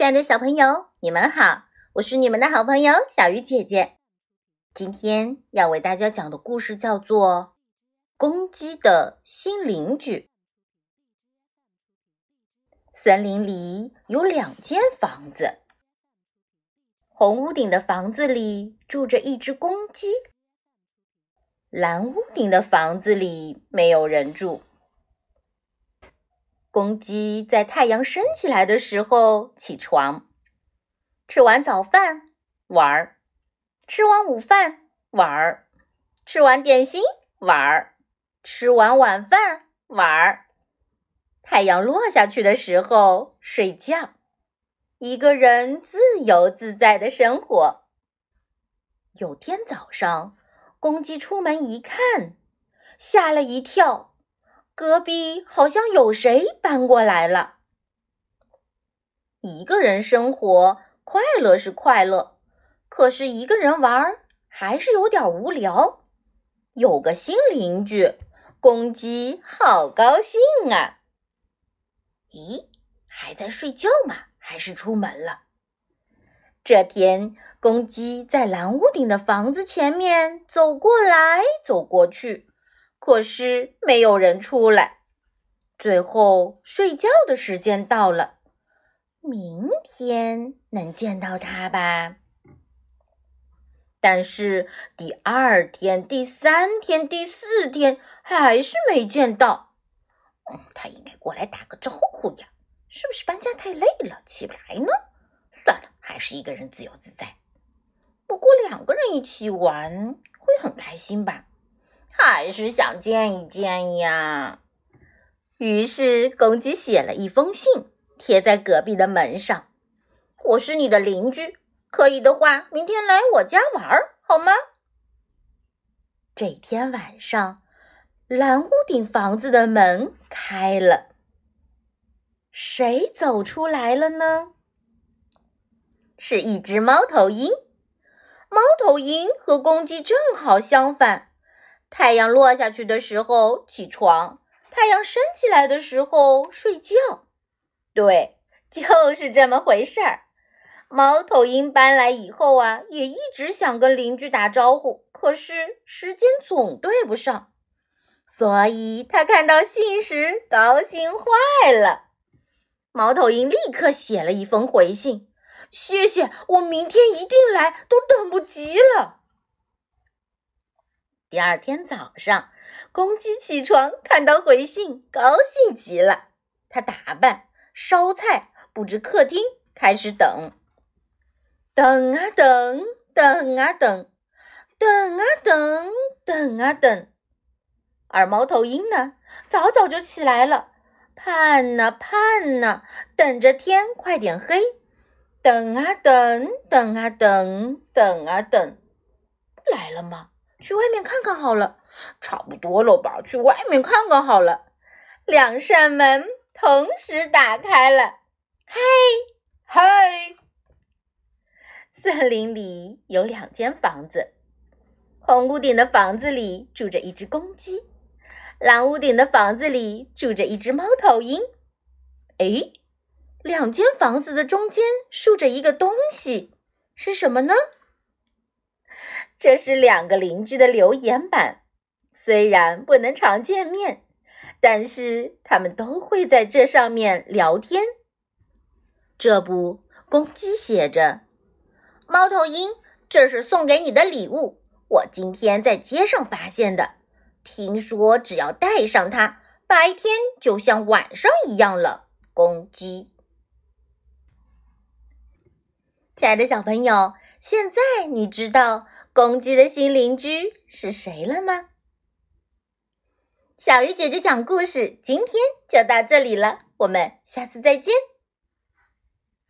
亲爱的小朋友，你们好，我是你们的好朋友小鱼姐姐。今天要为大家讲的故事叫做《公鸡的新邻居》。森林里有两间房子，红屋顶的房子里住着一只公鸡，蓝屋顶的房子里没有人住。公鸡在太阳升起来的时候起床，吃完早饭玩儿，吃完午饭玩儿，吃完点心玩儿，吃完晚饭玩儿。太阳落下去的时候睡觉，一个人自由自在的生活。有天早上，公鸡出门一看，吓了一跳。隔壁好像有谁搬过来了。一个人生活快乐是快乐，可是一个人玩还是有点无聊。有个新邻居，公鸡好高兴啊！咦，还在睡觉吗？还是出门了？这天，公鸡在蓝屋顶的房子前面走过来走过去。可是没有人出来，最后睡觉的时间到了，明天能见到他吧？但是第二天、第三天、第四天还是没见到。嗯，他应该过来打个招呼呀，是不是搬家太累了起不来呢？算了，还是一个人自由自在。不过两个人一起玩会很开心吧？还是想见一见呀。于是，公鸡写了一封信，贴在隔壁的门上。我是你的邻居，可以的话，明天来我家玩儿好吗？这天晚上，蓝屋顶房子的门开了，谁走出来了呢？是一只猫头鹰。猫头鹰和公鸡正好相反。太阳落下去的时候起床，太阳升起来的时候睡觉。对，就是这么回事儿。猫头鹰搬来以后啊，也一直想跟邻居打招呼，可是时间总对不上，所以他看到信时高兴坏了。猫头鹰立刻写了一封回信：“谢谢，我明天一定来，都等不及了。”第二天早上，公鸡起床，看到回信，高兴极了。他打扮、烧菜、布置客厅，开始等。等啊等，等啊等，等啊等，等啊等。而猫头鹰呢，早早就起来了，盼呐盼呐，等着天快点黑。等啊等，等啊等，等啊等，来了吗？去外面看看好了，差不多了吧？去外面看看好了。两扇门同时打开了，嘿，嘿！森林里有两间房子，红屋顶的房子里住着一只公鸡，蓝屋顶的房子里住着一只猫头鹰。哎，两间房子的中间竖着一个东西，是什么呢？这是两个邻居的留言板，虽然不能常见面，但是他们都会在这上面聊天。这不，公鸡写着：“猫头鹰，这是送给你的礼物，我今天在街上发现的。听说只要带上它，白天就像晚上一样了。”公鸡，亲爱的小朋友，现在你知道。公鸡的新邻居是谁了吗？小鱼姐姐讲故事，今天就到这里了，我们下次再见。